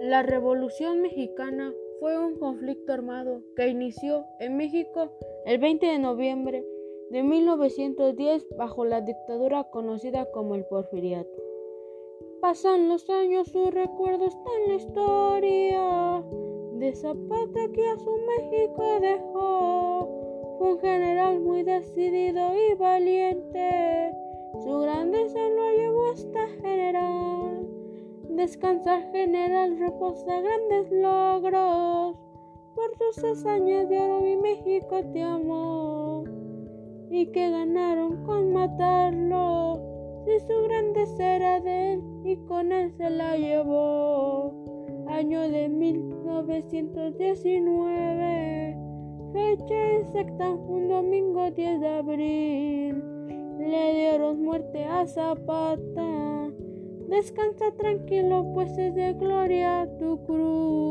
La Revolución Mexicana fue un conflicto armado que inició en México el 20 de noviembre de 1910 bajo la dictadura conocida como el Porfiriato. Pasan los años, su recuerdo está en la historia de Zapata que a su México dejó. Fue un general muy decidido y valiente, su grandeza Descansa general, reposa grandes logros. Por tus hazañas de oro mi México te amó. Y que ganaron con matarlo. Si su grandeza era de él y con él se la llevó. Año de 1919. Fecha exacta, un domingo 10 de abril. Le dieron muerte a Zapata Descansa tranquilo, pues es de gloria tu cruz.